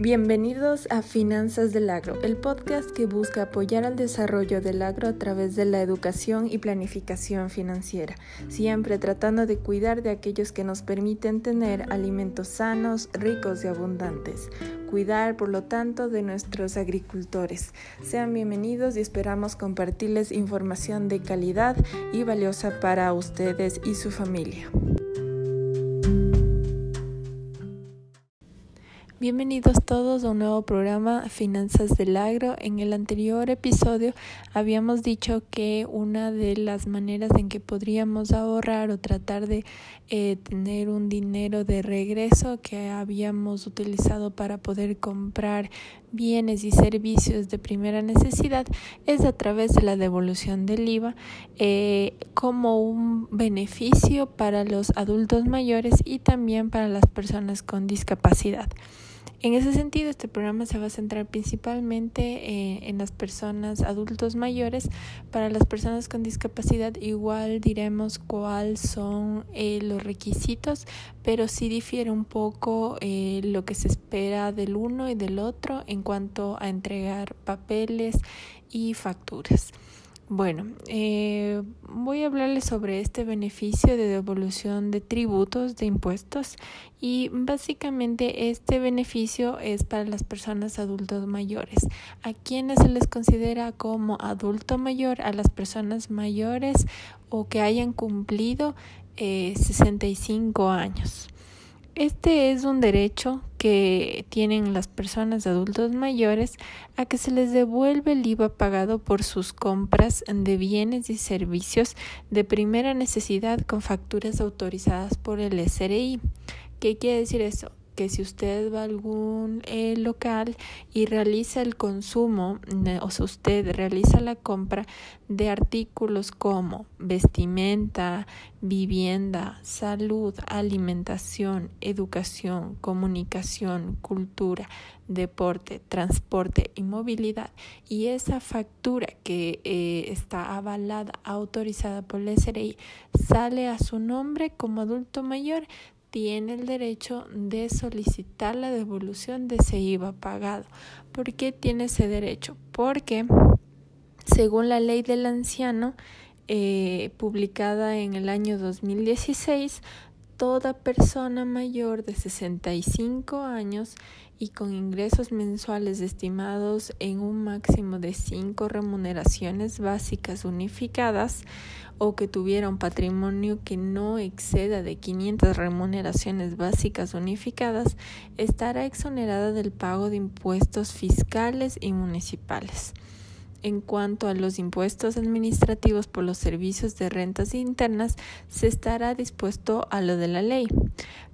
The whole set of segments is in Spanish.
Bienvenidos a Finanzas del Agro, el podcast que busca apoyar al desarrollo del agro a través de la educación y planificación financiera, siempre tratando de cuidar de aquellos que nos permiten tener alimentos sanos, ricos y abundantes. Cuidar, por lo tanto, de nuestros agricultores. Sean bienvenidos y esperamos compartirles información de calidad y valiosa para ustedes y su familia. Bienvenidos todos a un nuevo programa Finanzas del Agro. En el anterior episodio habíamos dicho que una de las maneras en que podríamos ahorrar o tratar de eh, tener un dinero de regreso que habíamos utilizado para poder comprar bienes y servicios de primera necesidad es a través de la devolución del IVA eh, como un beneficio para los adultos mayores y también para las personas con discapacidad. En ese sentido, este programa se va a centrar principalmente eh, en las personas adultos mayores. Para las personas con discapacidad igual diremos cuáles son eh, los requisitos, pero sí difiere un poco eh, lo que se espera del uno y del otro en cuanto a entregar papeles y facturas. Bueno, eh, voy a hablarles sobre este beneficio de devolución de tributos, de impuestos y básicamente este beneficio es para las personas adultos mayores. ¿A quienes se les considera como adulto mayor? A las personas mayores o que hayan cumplido eh, 65 años. Este es un derecho que tienen las personas adultos mayores a que se les devuelve el IVA pagado por sus compras de bienes y servicios de primera necesidad con facturas autorizadas por el SRI. ¿Qué quiere decir eso? Que si usted va a algún eh, local y realiza el consumo, o sea, usted realiza la compra de artículos como vestimenta, vivienda, salud, alimentación, educación, comunicación, cultura, deporte, transporte y movilidad, y esa factura que eh, está avalada, autorizada por el SRI, sale a su nombre como adulto mayor, tiene el derecho de solicitar la devolución de ese IVA pagado. ¿Por qué tiene ese derecho? Porque según la ley del anciano, eh, publicada en el año 2016, toda persona mayor de 65 años y con ingresos mensuales estimados en un máximo de cinco remuneraciones básicas unificadas o que tuviera un patrimonio que no exceda de 500 remuneraciones básicas unificadas, estará exonerada del pago de impuestos fiscales y municipales en cuanto a los impuestos administrativos por los servicios de rentas internas, se estará dispuesto a lo de la ley.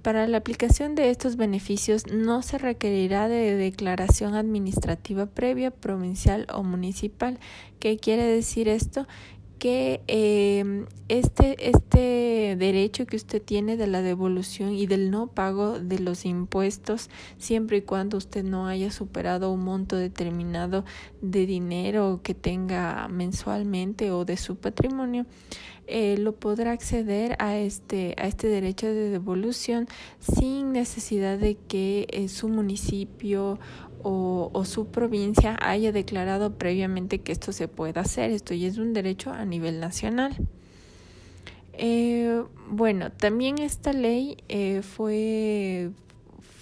Para la aplicación de estos beneficios no se requerirá de declaración administrativa previa, provincial o municipal. ¿Qué quiere decir esto? Que eh, este, este derecho que usted tiene de la devolución y del no pago de los impuestos, siempre y cuando usted no haya superado un monto determinado de dinero que tenga mensualmente o de su patrimonio, eh, lo podrá acceder a este, a este derecho de devolución sin necesidad de que eh, su municipio o, su provincia haya declarado previamente que esto se pueda hacer. Esto ya es un derecho a nivel nacional. Eh, bueno, también esta ley eh, fue,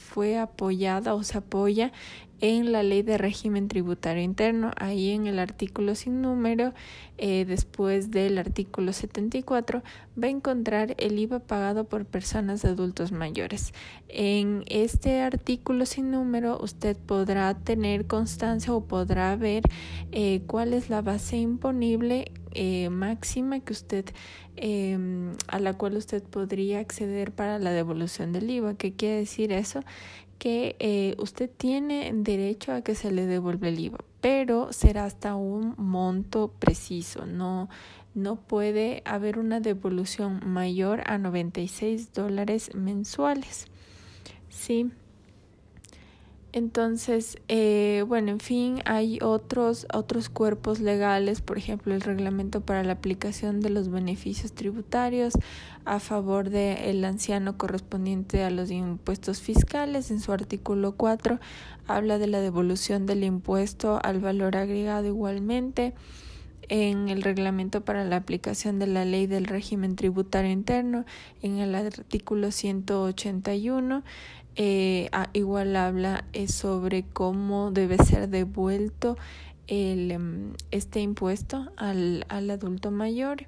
fue apoyada o se apoya en la ley de régimen tributario interno, ahí en el artículo sin número, eh, después del artículo 74, va a encontrar el IVA pagado por personas adultos mayores. En este artículo sin número, usted podrá tener constancia o podrá ver eh, cuál es la base imponible eh, máxima que usted em, a la cual usted podría acceder para la devolución del IVA. ¿Qué quiere decir eso? Que eh, usted tiene derecho a que se le devuelva el IVA, pero será hasta un monto preciso, no, no puede haber una devolución mayor a 96 dólares mensuales. Sí. Entonces, eh, bueno, en fin, hay otros, otros cuerpos legales, por ejemplo, el reglamento para la aplicación de los beneficios tributarios a favor del anciano correspondiente a los impuestos fiscales. En su artículo 4 habla de la devolución del impuesto al valor agregado igualmente en el reglamento para la aplicación de la ley del régimen tributario interno, en el artículo 181, eh, ah, igual habla eh, sobre cómo debe ser devuelto el, em, este impuesto al, adulto mayor.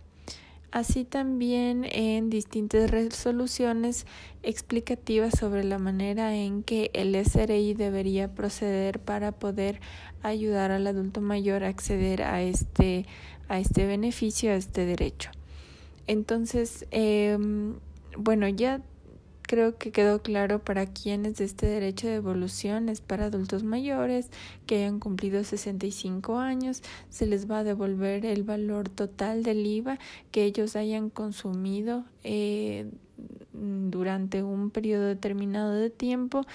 Así también en distintas resoluciones explicativas sobre la manera en que el SRI debería proceder para poder ayudar al adulto mayor a acceder a este, a este beneficio, a este derecho. Entonces, eh, bueno, ya Creo que quedó claro para quienes este derecho de devolución es para adultos mayores que hayan cumplido 65 años. Se les va a devolver el valor total del IVA que ellos hayan consumido eh, durante un periodo determinado de tiempo.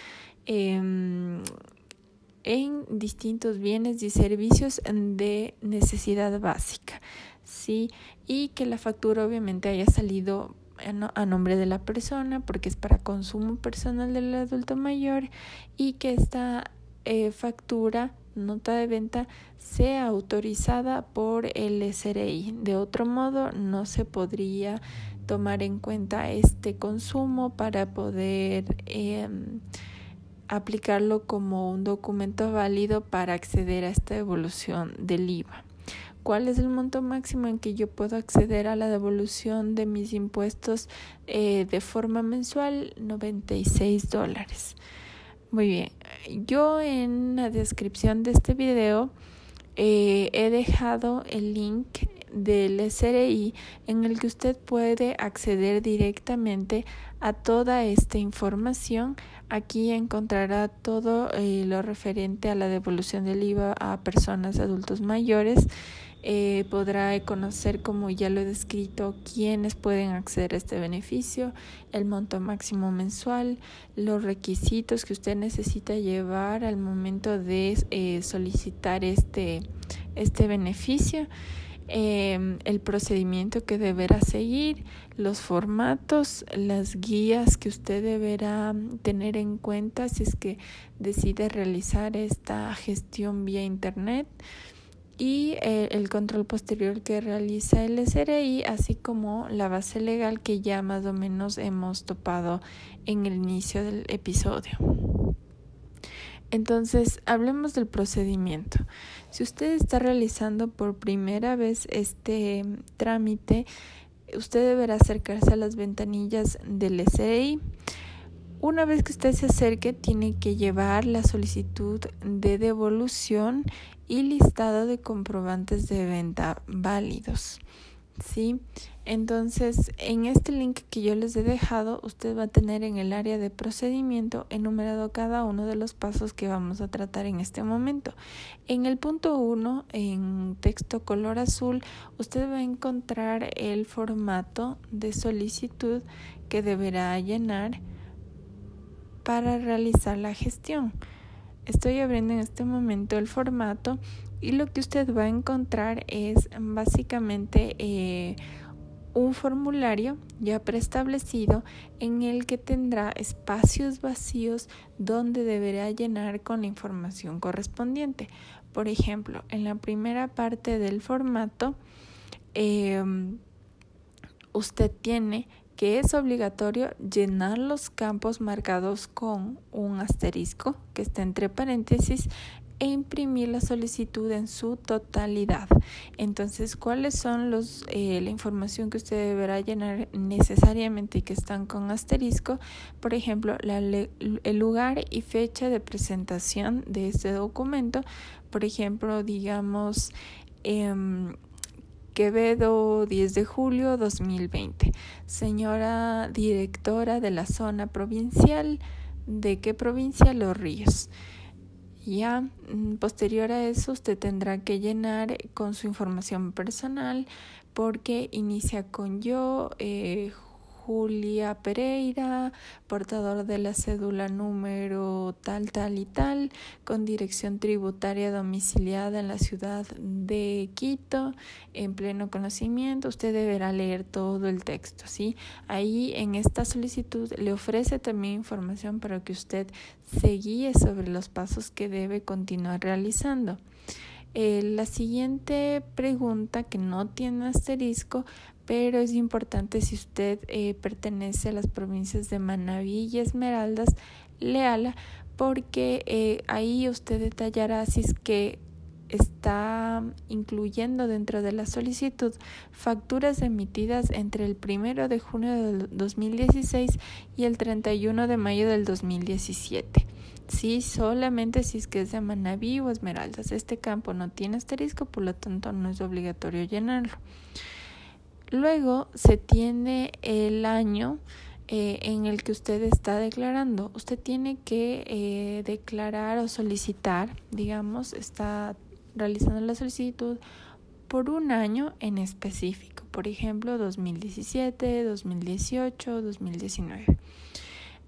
Em, en distintos bienes y servicios de necesidad básica, ¿sí? Y que la factura obviamente haya salido a nombre de la persona porque es para consumo personal del adulto mayor y que esta eh, factura nota de venta sea autorizada por el SRI. De otro modo, no se podría tomar en cuenta este consumo para poder em, aplicarlo como un documento válido para acceder a esta devolución del IVA. ¿Cuál es el monto máximo en que yo puedo acceder a la devolución de mis impuestos eh, de forma mensual? 96 dólares. Muy bien, yo en la descripción de este video eh, he dejado el link del SRI en el que usted puede acceder directamente a toda esta información. Aquí encontrará todo eh, lo referente a la devolución del IVA a personas adultos mayores eh, podrá conocer, como ya lo he descrito, quiénes pueden acceder a este beneficio, el monto máximo mensual, los requisitos que usted necesita llevar al momento de eh, solicitar este, este beneficio. Em, el procedimiento que deberá seguir, los formatos, las guías que usted deberá tener en cuenta si es que decide realizar esta gestión vía Internet y eh, el control posterior que realiza el SRI, así como la base legal que ya más o menos hemos topado en el inicio del episodio. Entonces, hablemos del procedimiento. Si usted está realizando por primera vez este trámite, usted deberá acercarse a las ventanillas del SRI. Una vez que usted se acerque, tiene que llevar la solicitud de devolución y listado de comprobantes de venta válidos. ¿Sí? Entonces, en este link que yo les he dejado, usted va a tener en el área de procedimiento enumerado cada uno de los pasos que vamos a tratar en este momento. En el punto 1, en texto color azul, usted va a encontrar el formato de solicitud que deberá llenar para realizar la gestión. Estoy abriendo en este momento el formato y lo que usted va a encontrar es básicamente eh, un formulario ya preestablecido en el que tendrá espacios vacíos donde deberá llenar con la información correspondiente. Por ejemplo, en la primera parte del formato, em, usted tiene que es obligatorio llenar los campos marcados con un asterisco que está entre paréntesis e imprimir la solicitud en su totalidad. Entonces, ¿cuáles son los eh, la información que usted deberá llenar necesariamente y que están con asterisco? Por ejemplo, el lugar y fecha de presentación de este documento. Por ejemplo, digamos em, Quevedo, 10 de julio 2020. Señora directora de la zona provincial, ¿de qué provincia? Los Ríos. Ya, mm, posterior a eso, usted tendrá que llenar con su información personal porque inicia con yo, eh, Julia Pereira, portador de la cédula número tal, tal y tal, con dirección tributaria domiciliada en la ciudad de Quito, en pleno conocimiento. Usted deberá leer todo el texto, ¿sí? Ahí en esta solicitud le ofrece también información para que usted se guíe sobre los pasos que debe continuar realizando. Eh, la siguiente pregunta que no tiene asterisco, pero es importante si usted eh, pertenece a las provincias de Manabí y Esmeraldas, léala porque eh, ahí usted detallará si es que está incluyendo dentro de la solicitud facturas emitidas entre el 1 de junio del 2016 y el 31 de mayo del 2017. Sí, solamente si es que es de Manabí o Esmeraldas. Este campo no tiene asterisco, por lo tanto no es obligatorio llenarlo. Luego se tiene el año eh, en el que usted está declarando. Usted tiene que eh, declarar o solicitar, digamos, está realizando la solicitud por un año en específico, por ejemplo, 2017, 2018, 2019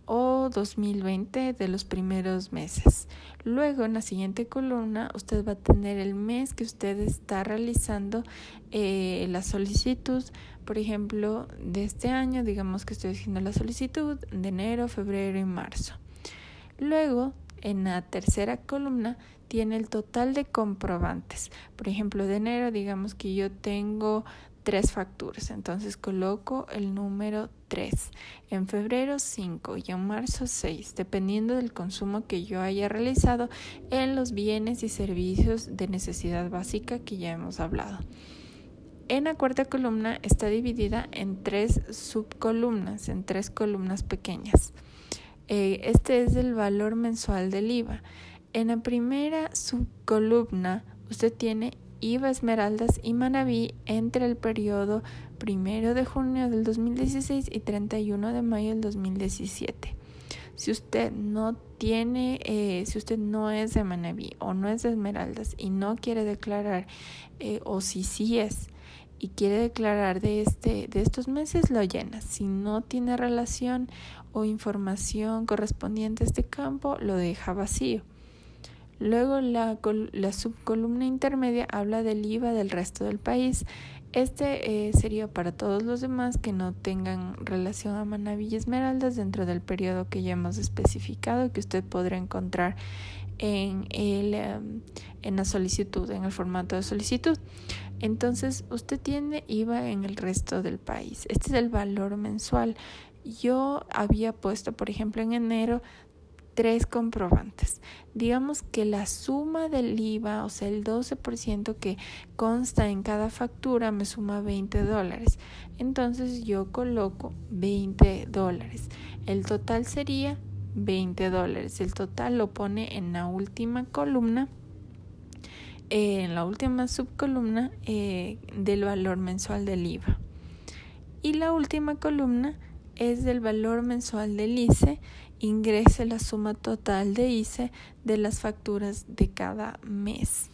o 2020 de los primeros meses. Luego en la siguiente columna usted va a tener el mes que usted está realizando eh, la solicitud, por ejemplo, de este año, digamos que estoy haciendo la solicitud de enero, febrero y marzo. Luego en la tercera columna tiene el total de comprobantes. Por ejemplo, de enero, digamos que yo tengo tres facturas, entonces coloco el número 3. En febrero 5 y en marzo 6, dependiendo del consumo que yo haya realizado en los bienes y servicios de necesidad básica que ya hemos hablado. En la cuarta columna está dividida en tres subcolumnas, en tres columnas pequeñas. Eh, este es el valor mensual del IVA. En la primera subcolumna usted tiene IVA Esmeraldas y Manabí entre el periodo 1 de junio del 2016 y 31 de mayo del 2017. Si usted no tiene, eh, si usted no es de Manabí o no es de Esmeraldas y no quiere declarar, eh, o si sí es y quiere declarar de, este, de estos meses, lo llena. Si no tiene relación o información correspondiente a este campo, lo deja vacío. Luego la, la subcolumna intermedia habla del IVA del resto del país. Este eh, sería para todos los demás que no tengan relación a Manaví y Esmeraldas dentro del periodo que ya hemos especificado que usted podrá encontrar en, el, em, en la solicitud, en el formato de solicitud. Entonces, usted tiene IVA en el resto del país. Este es el valor mensual. Yo había puesto, por ejemplo, en enero tres comprobantes. Digamos que la suma del IVA, o sea, el 12% que consta en cada factura, me suma 20 dólares. Entonces yo coloco 20 dólares. El total sería 20 dólares. El total lo pone en la última columna, eh, en la última subcolumna eh, del valor mensual del IVA. Y la última columna es del valor mensual del ICE, ingrese la suma total de ICE de las facturas de cada mes.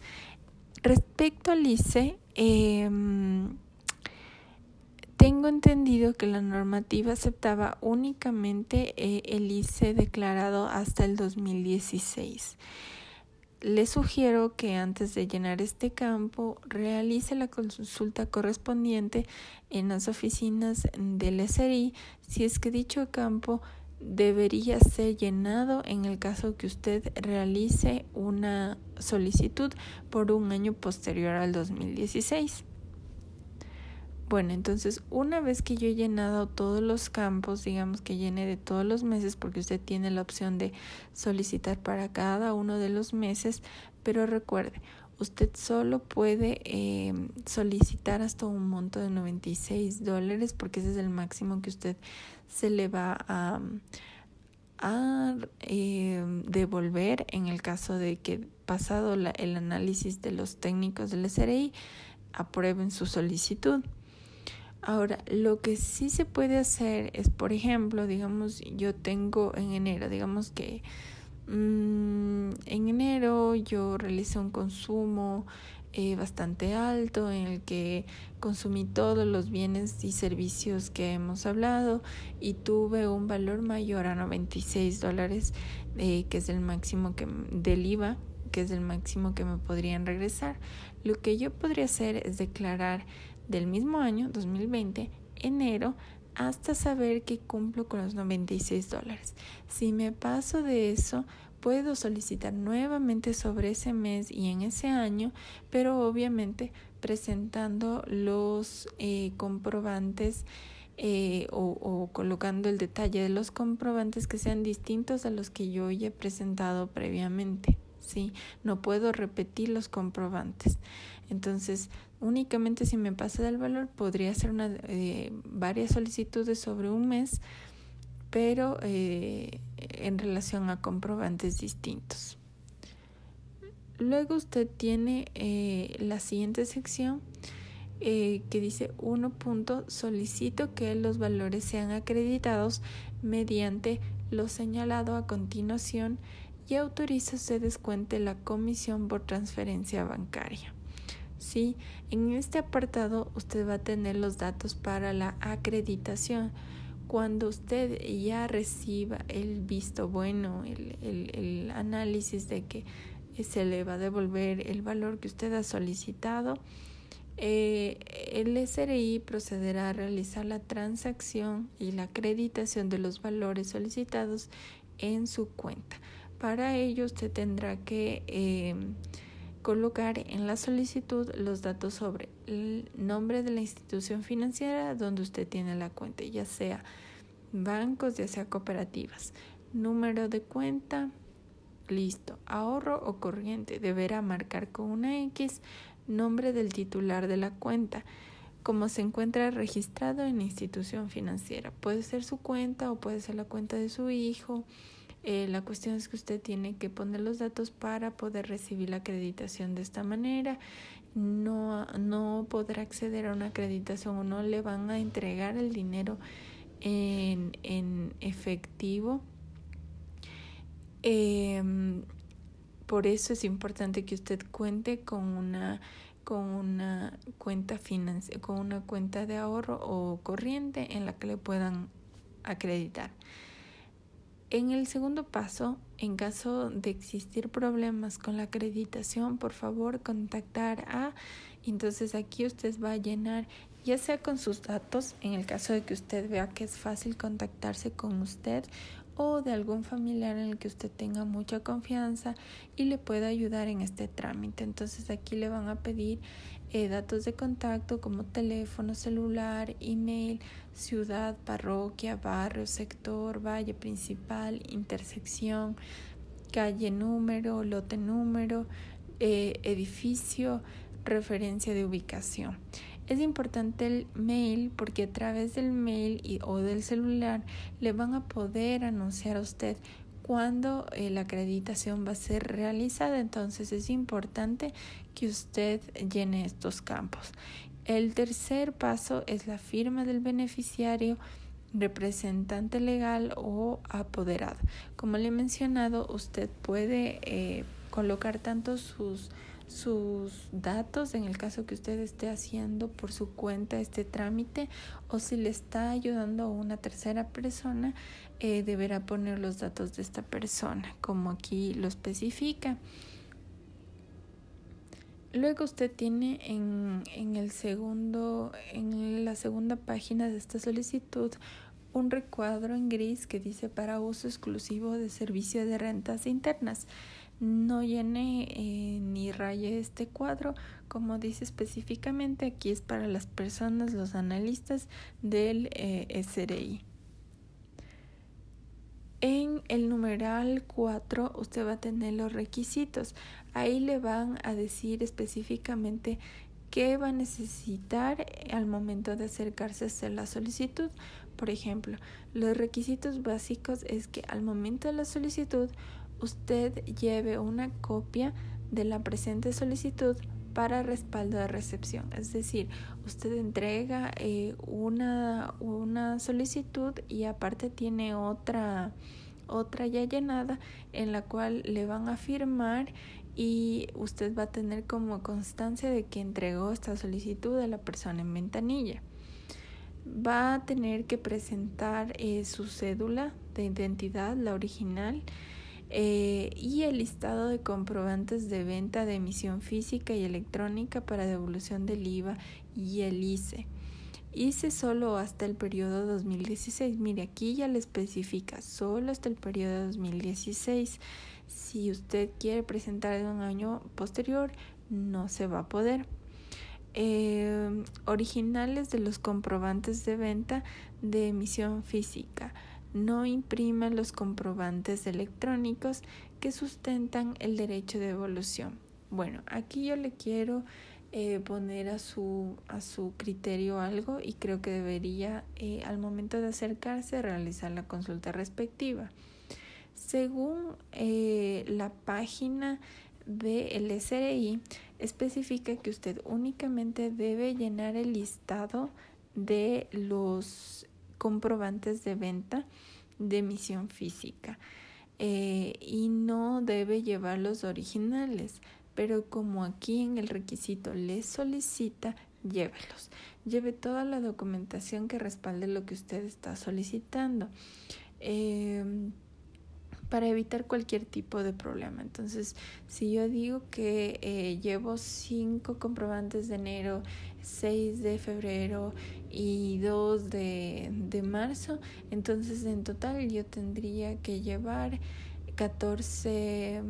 Respecto al ICE, em, tengo entendido que la normativa aceptaba únicamente eh, el ICE declarado hasta el 2016. Le sugiero que antes de llenar este campo realice la consulta correspondiente en las oficinas del SRI si es que dicho campo debería ser llenado en el caso que usted realice una solicitud por un año posterior al 2016. Bueno, entonces una vez que yo he llenado todos los campos, digamos que llene de todos los meses, porque usted tiene la opción de solicitar para cada uno de los meses, pero recuerde, usted solo puede eh, solicitar hasta un monto de 96 dólares, porque ese es el máximo que usted se le va a, eh, devolver en el caso de que pasado el análisis de los técnicos del SRI aprueben su solicitud. Ahora, lo que sí se puede hacer es, por ejemplo, digamos, yo tengo en enero, digamos que en enero yo realicé un consumo eh, bastante alto en el que consumí todos los bienes y servicios que hemos hablado y tuve un valor mayor a 96 dólares, eh, que es el máximo que, del IVA, que es el máximo que me podrían regresar. Lo que yo podría hacer es declarar del mismo año, 2020, enero, hasta saber que cumplo con los 96 dólares. Si me paso de eso, puedo solicitar nuevamente sobre ese mes y en ese año, pero obviamente presentando los eh, comprobantes eh, o, colocando el detalle de los comprobantes que sean distintos a los que yo ya he presentado previamente. ¿sí? No puedo repetir los comprobantes. Entonces, únicamente si me pasa del valor, podría hacer una, eh, varias solicitudes sobre un mes, pero eh, en relación a comprobantes distintos. Luego usted tiene eh, la siguiente sección que dice 1. Punto, solicito que los valores sean acreditados mediante lo señalado a continuación y autoriza se descuente la comisión por transferencia bancaria. Sí, en este apartado usted va a tener los datos para la acreditación. Cuando usted ya reciba el visto bueno, el, el análisis de que se le va a devolver el valor que usted ha solicitado, eh, el SRI procederá a realizar la transacción y la acreditación de los valores solicitados en su cuenta. Para ello usted tendrá que eh, colocar en la solicitud los datos sobre el nombre de la institución financiera donde usted tiene la cuenta, ya sea bancos, ya sea cooperativas, número de cuenta, listo, ahorro o corriente, deberá marcar con una X nombre del titular de la cuenta como se encuentra registrado en la institución financiera. Puede ser su cuenta o puede ser la cuenta de su hijo eh, la cuestión es que usted tiene que poner los datos para poder recibir la acreditación de esta manera. No, no podrá acceder a una acreditación o no le van a entregar el dinero en, en efectivo. Em, por eso es importante que usted cuente con una con una cuenta con una cuenta de ahorro o corriente en la que le puedan acreditar. En el segundo paso, en caso de existir problemas con la acreditación, por favor contactar a... Entonces aquí usted va a llenar ya sea con sus datos, en el caso de que usted vea que es fácil contactarse con usted o de algún familiar en el que usted tenga mucha confianza y le pueda ayudar en este trámite. Entonces aquí le van a pedir eh, datos de contacto como teléfono celular, email, ciudad, parroquia, barrio, sector, valle principal, intersección, calle número, lote número, eh, edificio, referencia de ubicación. Es importante el mail porque a través del mail y, o del celular le van a poder anunciar a usted cuando eh, la acreditación va a ser realizada. Entonces es importante que usted llene estos campos. El tercer paso es la firma del beneficiario representante legal o apoderado. Como le he mencionado, usted puede eh, colocar tanto sus sus datos en el caso que usted esté haciendo por su cuenta este trámite o si le está ayudando a una tercera persona eh, deberá poner los datos de esta persona como aquí lo especifica. Luego usted tiene en, en el segundo en la segunda página de esta solicitud un recuadro en gris que dice para uso exclusivo de servicio de rentas internas no llene eh, ni raye este cuadro, como dice específicamente, aquí es para las personas, los analistas del eh, SRI. En el numeral 4 usted va a tener los requisitos. Ahí le van a decir específicamente qué va a necesitar al momento de acercarse a hacer la solicitud. Por ejemplo, los requisitos básicos es que al momento de la solicitud usted lleve una copia de la presente solicitud para respaldo de recepción. Es decir, usted entrega eh, una, una solicitud y aparte tiene otra, otra ya llenada en la cual le van a firmar y usted va a tener como constancia de que entregó esta solicitud a la persona en ventanilla. Va a tener que presentar eh, su cédula de identidad, la original, eh, y el listado de comprobantes de venta de emisión física y electrónica para devolución del IVA y el ICE. ICE solo hasta el periodo 2016. Mire, aquí ya le especifica solo hasta el periodo 2016. Si usted quiere presentar en un año posterior, no se va a poder. Eh, originales de los comprobantes de venta de emisión física. No imprima los comprobantes electrónicos que sustentan el derecho de devolución. Bueno, aquí yo le quiero eh, poner a su, a su criterio algo y creo que debería eh, al momento de acercarse realizar la consulta respectiva. Según eh, la página del SRI, especifica que usted únicamente debe llenar el listado de los comprobantes de venta de emisión física eh, y no debe llevar los originales, pero como aquí en el requisito le solicita, llévelos. Lleve toda la documentación que respalde lo que usted está solicitando. Eh, para evitar cualquier tipo de problema. Entonces, si yo digo que eh, llevo cinco comprobantes de enero, seis de febrero y dos de, de marzo, entonces en total yo tendría que llevar 14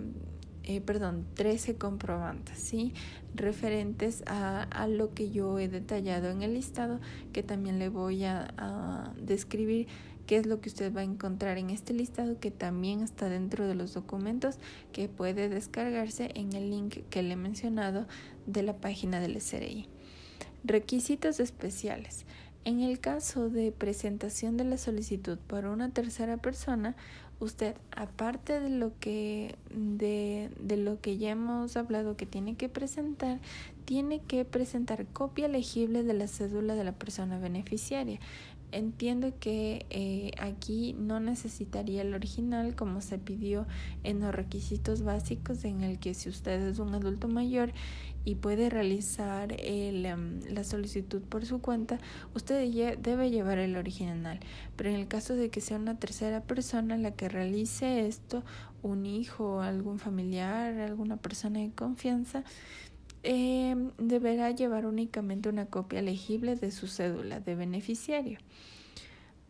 eh, perdón, 13 comprobantes, ¿sí? Referentes a, a, lo que yo he detallado en el listado, que también le voy a, a describir qué es lo que usted va a encontrar en este listado que también está dentro de los documentos que puede descargarse en el link que le he mencionado de la página del SRI. Requisitos especiales. En el caso de presentación de la solicitud por una tercera persona, usted, aparte de lo que de, de, lo que ya hemos hablado que tiene que presentar, tiene que presentar copia legible de la cédula de la persona beneficiaria. Entiendo que eh, aquí no necesitaría el original como se pidió en los requisitos básicos en el que si usted es un adulto mayor y puede realizar el, em, la solicitud por su cuenta, usted debe llevar el original. Pero en el caso de que sea una tercera persona la que realice esto, un hijo, algún familiar, alguna persona de confianza, eh, deberá llevar únicamente una copia legible de su cédula de beneficiario.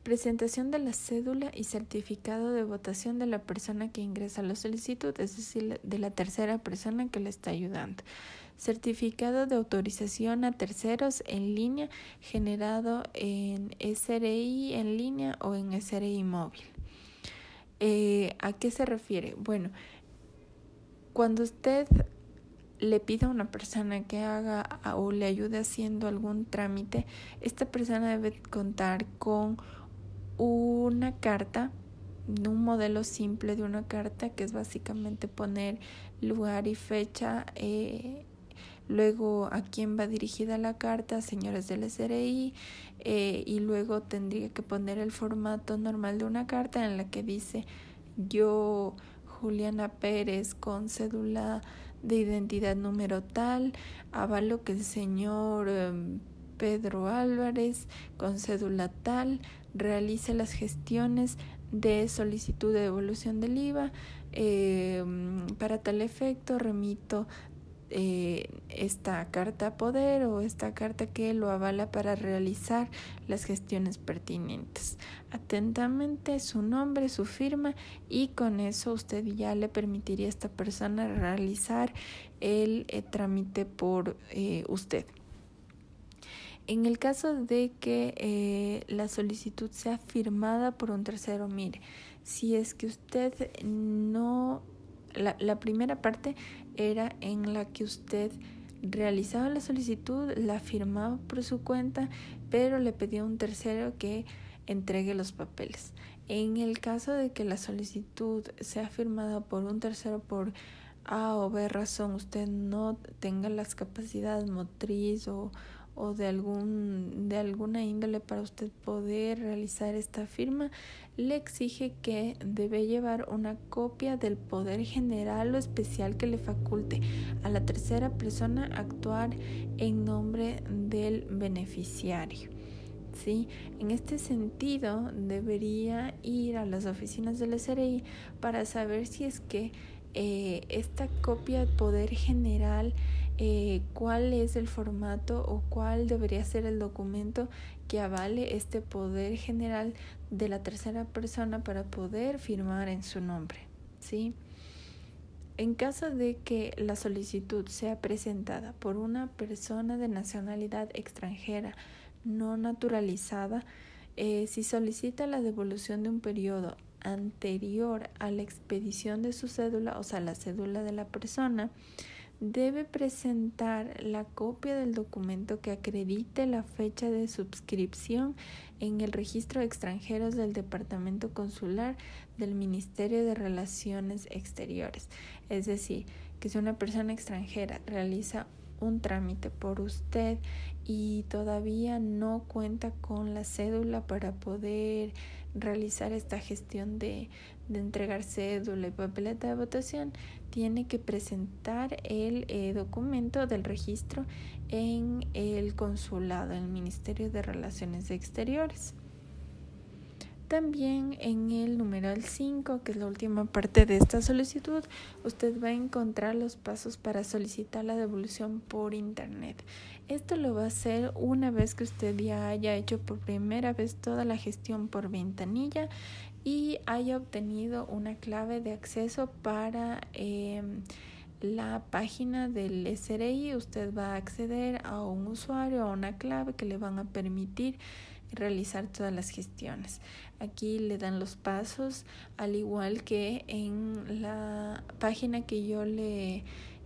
Presentación de la cédula y certificado de votación de la persona que ingresa la solicitud, es decir, de la tercera persona que le está ayudando. Certificado de autorización a terceros en línea generado en SRI en línea o en SRI móvil. Eh, ¿A qué se refiere? Bueno, cuando usted le pida a una persona que haga o le ayude haciendo algún trámite, esta persona debe contar con una carta, un modelo simple de una carta que es básicamente poner lugar y fecha, eh, luego a quién va dirigida la carta, señores del SRI, eh, y luego tendría que poner el formato normal de una carta en la que dice yo, Juliana Pérez, con cédula de identidad número tal, avalo que el señor em, Pedro Álvarez con cédula tal realice las gestiones de solicitud de devolución del IVA. Em, para tal efecto remito eh, esta carta poder o esta carta que lo avala para realizar las gestiones pertinentes. Atentamente su nombre, su firma y con eso usted ya le permitiría a esta persona realizar el eh, trámite por eh, usted. En el caso de que la solicitud sea firmada por un tercero, mire, si es que usted no la, primera parte era en la que usted realizaba la solicitud, la firmaba por su cuenta, pero le pedía a un tercero que entregue los papeles. En el caso de que la solicitud sea firmada por un tercero por A o B razón, usted no tenga las capacidades motriz o, o de algún de alguna índole para usted poder realizar esta firma le exige que debe llevar una copia del poder general o especial que le faculte a la tercera persona actuar en nombre del beneficiario. ¿Sí? En este sentido, debería ir a las oficinas del SRI para saber si es que eh, esta copia de poder general, eh, cuál es el formato o cuál debería ser el documento que avale este poder general de la tercera persona para poder firmar en su nombre. ¿sí? En caso de que la solicitud sea presentada por una persona de nacionalidad extranjera no naturalizada, eh, si solicita la devolución de un periodo anterior a la expedición de su cédula, o sea, la cédula de la persona, debe presentar la copia del documento que acredite la fecha de suscripción en el registro de extranjeros del Departamento Consular del Ministerio de Relaciones Exteriores. Es decir, que si una persona extranjera realiza un trámite por usted y todavía no cuenta con la cédula para poder realizar esta gestión de, de entregar cédula y papeleta de votación, tiene que presentar el eh, documento del registro en el consulado, en el Ministerio de Relaciones Exteriores. También en el numeral 5, que es la última parte de esta solicitud, usted va a encontrar los pasos para solicitar la devolución por Internet. Esto lo va a hacer una vez que usted ya haya hecho por primera vez toda la gestión por ventanilla y haya obtenido una clave de acceso para em, la página del SRI. Usted va a acceder a un usuario, a una clave que le van a permitir realizar todas las gestiones. Aquí le dan los pasos, al igual que en la página que yo le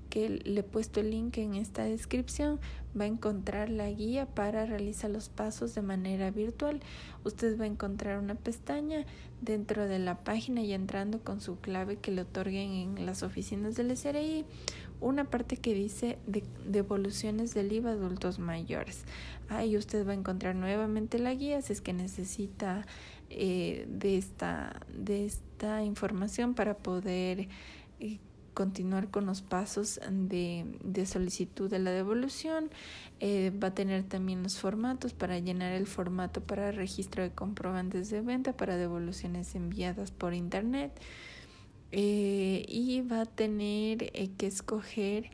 que le he puesto el link en esta descripción, va a encontrar la guía para realizar los pasos de manera virtual. Usted va a encontrar una pestaña dentro de la página y entrando con su clave que le otorguen en las oficinas del SRI, una parte que dice devoluciones del IVA adultos mayores. Ahí usted va a encontrar nuevamente la guía si es que necesita eh, de, esta, de esta información para poder eh, continuar con los pasos de, de solicitud de la devolución. Eh, va a tener también los formatos para llenar el formato para registro de comprobantes de venta para devoluciones enviadas por internet. Y va a tener que escoger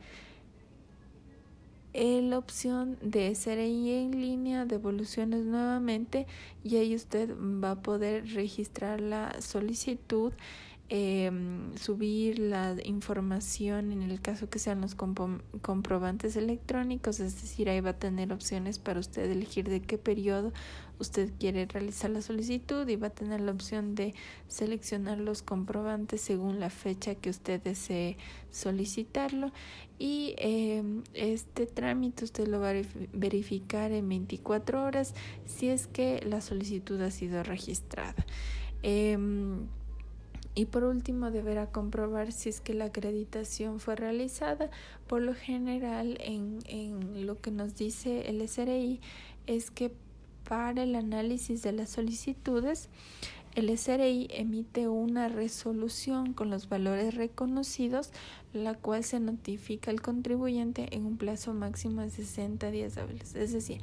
la opción de SRI en línea, devoluciones nuevamente y ahí usted va a poder registrar la solicitud eh, subir la información en el caso que sean los comprobantes electrónicos, es decir, ahí va a tener opciones para usted elegir de qué periodo usted quiere realizar la solicitud y va a tener la opción de seleccionar los comprobantes según la fecha que usted desee solicitarlo y eh, este trámite usted lo va a verificar en 24 horas si es que la solicitud ha sido registrada. Eh, y por último, deberá comprobar si es que la acreditación fue realizada. Por lo general, en, en lo que nos dice el SRI es que para el análisis de las solicitudes, el SRI emite una resolución con los valores reconocidos, la cual se notifica al contribuyente en un plazo máximo de 60 días hábiles. Es decir,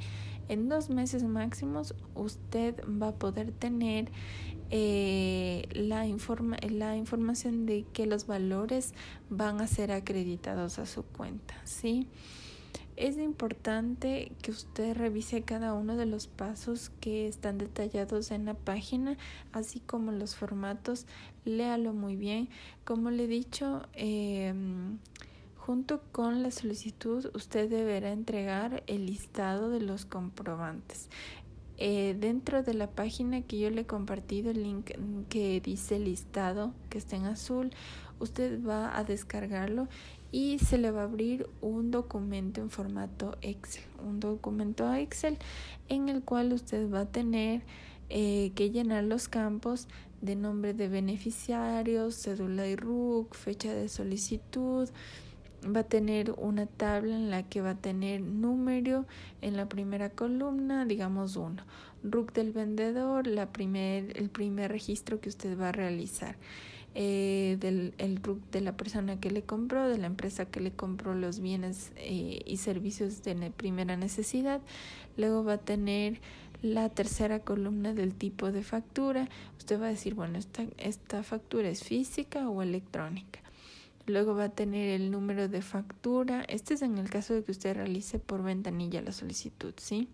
en dos meses máximos usted va a poder tener eh, la, informa la información de que los valores van a ser acreditados a su cuenta, ¿sí? Es importante que usted revise cada uno de los pasos que están detallados en la página, así como los formatos. Léalo muy bien. Como le he dicho, eh, junto con la solicitud, usted deberá entregar el listado de los comprobantes. Eh, dentro de la página que yo le he compartido el link que dice listado que está en azul usted va a descargarlo y se le va a abrir un documento en formato Excel un documento Excel en el cual usted va a tener eh, que llenar los campos de nombre de beneficiarios, cédula y RUC, fecha de solicitud, va a tener una tabla en la que va a tener número en la primera columna, digamos uno. RUC del vendedor, la primer, el primer registro que usted va a realizar. Eh, del el RUC de la persona que le compró, de la empresa que le compró los bienes eh, y servicios de primera necesidad. Luego va a tener la tercera columna del tipo de factura. Usted va a decir, bueno, esta, esta factura es física o electrónica. Luego va a tener el número de factura. Este es en el caso de que usted realice por ventanilla la solicitud, ¿sí?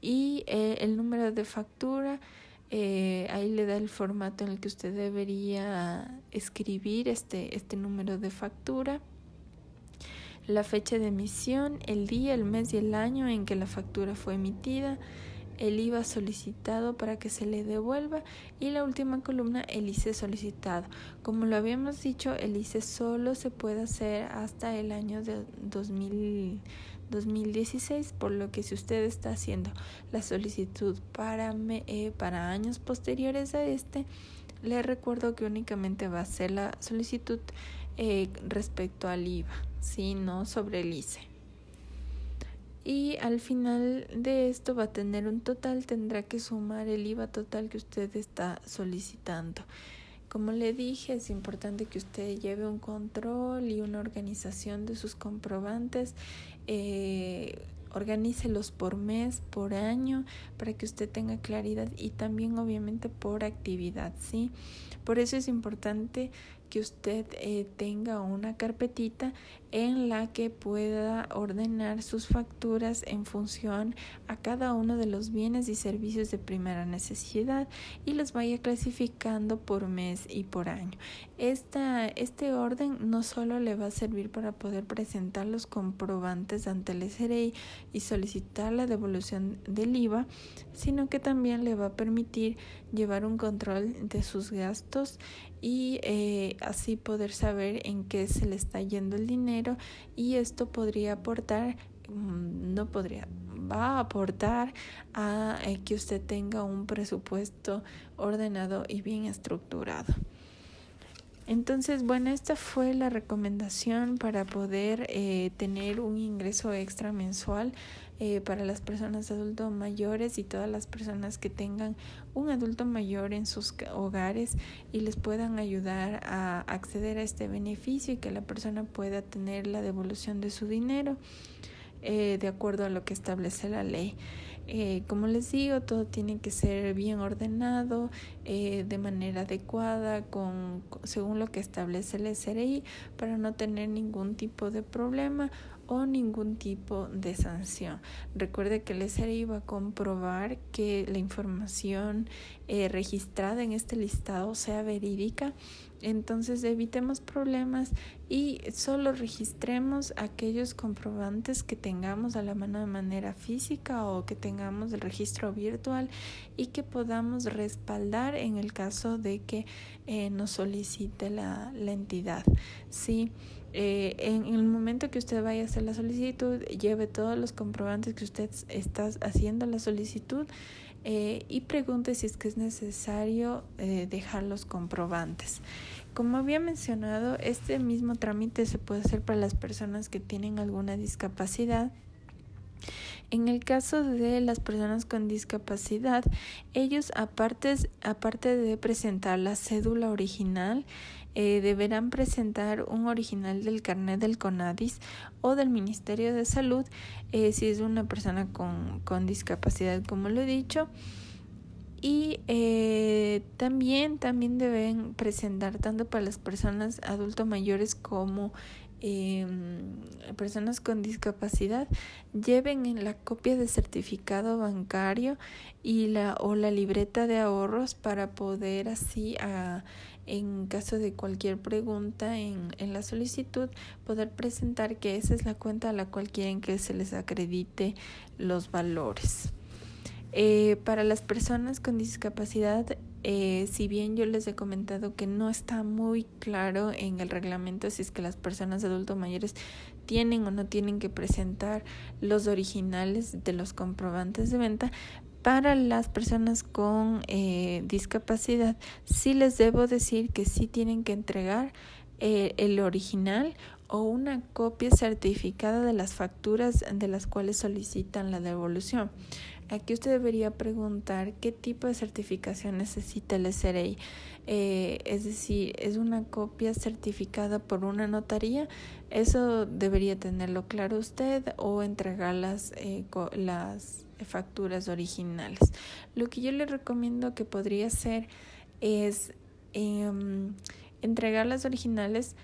Y eh, el número de factura, eh, ahí le da el formato en el que usted debería escribir este, este número de factura la fecha de emisión, el día, el mes y el año en que la factura fue emitida, el IVA solicitado para que se le devuelva y la última columna el ICE solicitado. Como lo habíamos dicho, el ICE solo se puede hacer hasta el año de 2016, por lo que si usted está haciendo la solicitud para, eh, para años posteriores a este, le recuerdo que únicamente va a ser la solicitud eh, respecto al IVA, si no sobre el ICE y al final de esto va a tener un total, tendrá que sumar el IVA total que usted está solicitando. Como le dije, es importante que usted lleve un control y una organización de sus comprobantes. Eh, organícelos por mes, por año, para que usted tenga claridad y también obviamente por actividad, ¿sí? Por eso es importante que usted eh, tenga una carpetita en la que pueda ordenar sus facturas en función a cada uno de los bienes y servicios de primera necesidad y los vaya clasificando por mes y por año. Esta, este orden no solo le va a servir para poder presentar los comprobantes ante el SRI y solicitar la devolución del IVA, sino que también le va a permitir llevar un control de sus gastos y eh, así poder saber en qué se le está yendo el dinero y esto podría aportar, mm, no podría, va a aportar a eh, que usted tenga un presupuesto ordenado y bien estructurado. Entonces, bueno, esta fue la recomendación para poder eh, tener un ingreso extra mensual eh, para las personas adultos mayores y todas las personas que tengan un adulto mayor en sus hogares y les puedan ayudar a acceder a este beneficio y que la persona pueda tener la devolución de su dinero eh, de acuerdo a lo que establece la ley. Eh, como les digo, todo tiene que ser bien ordenado, eh, de manera adecuada, con, según lo que establece el SRI, para no tener ningún tipo de problema o ningún tipo de sanción. Recuerde que el SRI va a comprobar que la información eh, registrada en este listado sea verídica entonces evitemos problemas y solo registremos aquellos comprobantes que tengamos a la mano de manera física o que tengamos el registro virtual y que podamos respaldar en el caso de que eh, nos solicite la, la entidad. Sí. Eh, en, el momento que usted vaya a hacer la solicitud, lleve todos los comprobantes que usted está haciendo la solicitud eh, y pregunte si es que es necesario eh, dejar los comprobantes. Como había mencionado, este mismo trámite se puede hacer para las personas que tienen alguna discapacidad. En el caso de las personas con discapacidad, ellos aparte, aparte de presentar la cédula original, eh, deberán presentar un original del carnet del CONADIS o del Ministerio de Salud eh, si es una persona con, con, discapacidad, como lo he dicho. Y eh, también, también deben presentar tanto para las personas adultos mayores como Em, personas con discapacidad lleven en la copia de certificado bancario y la o la libreta de ahorros para poder así a, en caso de cualquier pregunta en, en la solicitud poder presentar que esa es la cuenta a la cual quieren que se les acredite los valores. Eh, para las personas con discapacidad, eh, si bien yo les he comentado que no está muy claro en el reglamento si es que las personas adultos mayores tienen o no tienen que presentar los originales de los comprobantes de venta, para las personas con eh, discapacidad sí les debo decir que sí tienen que entregar el original o una copia certificada de las facturas de las cuales solicitan la devolución. Aquí usted debería preguntar qué tipo de certificación necesita el SRI. Eh, es decir, ¿es una copia certificada por una notaría? Eso debería tenerlo claro usted o entregar las, eh, las facturas originales. Lo que yo le recomiendo que podría hacer es em, entregar las originales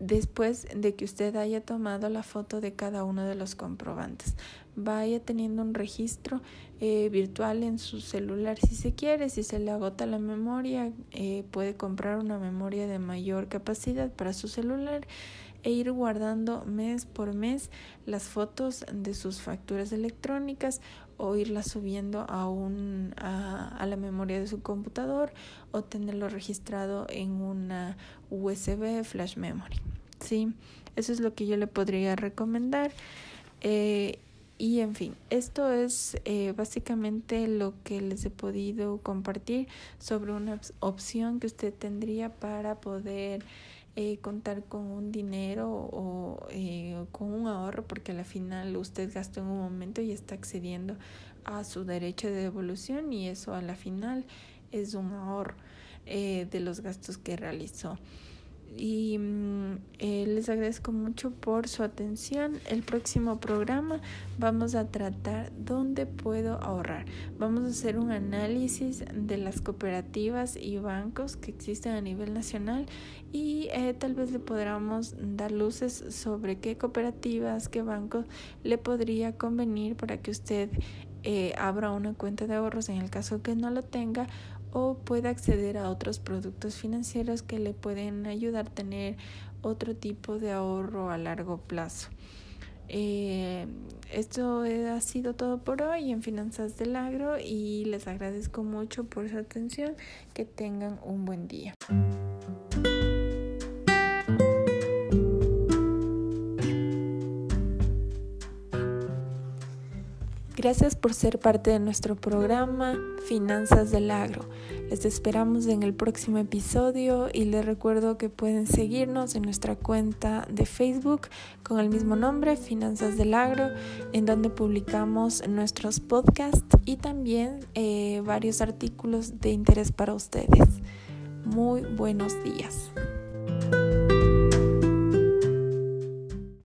después de que usted haya tomado la foto de cada uno de los comprobantes. Vaya teniendo un registro eh, virtual en su celular si se quiere, si se le agota la memoria, eh, puede comprar una memoria de mayor capacidad para su celular e ir guardando mes por mes las fotos de sus facturas electrónicas o irlas subiendo a, un, a, a, la memoria de su computador o tenerlo registrado en una USB flash memory. ¿sí? Eso es lo que yo le podría recomendar. Eh, y en fin, esto es eh, básicamente lo que les he podido compartir sobre una opción que usted tendría para poder eh, contar con un dinero o eh, con un ahorro, porque al final usted gastó en un momento y está accediendo a su derecho de devolución y eso a la final es un ahorro de los gastos que realizó y mm, eh, les agradezco mucho por su atención. El próximo programa vamos a tratar dónde puedo ahorrar. Vamos a hacer un análisis de las cooperativas y bancos que existen a nivel nacional y eh, tal vez le podamos dar luces sobre qué cooperativas, qué bancos le podría convenir para que usted eh, abra una cuenta de ahorros en el caso que no lo tenga o puede acceder a otros productos financieros que le pueden ayudar a tener otro tipo de ahorro a largo plazo. Eh, esto ha sido todo por hoy en Finanzas del Agro y les agradezco mucho por su atención. Que tengan un buen día. Gracias por ser parte de nuestro programa Finanzas del Agro. Les esperamos en el próximo episodio y les recuerdo que pueden seguirnos en nuestra cuenta de Facebook con el mismo nombre, Finanzas del Agro, en donde publicamos nuestros podcasts y también eh, varios artículos de interés para ustedes. Muy buenos días.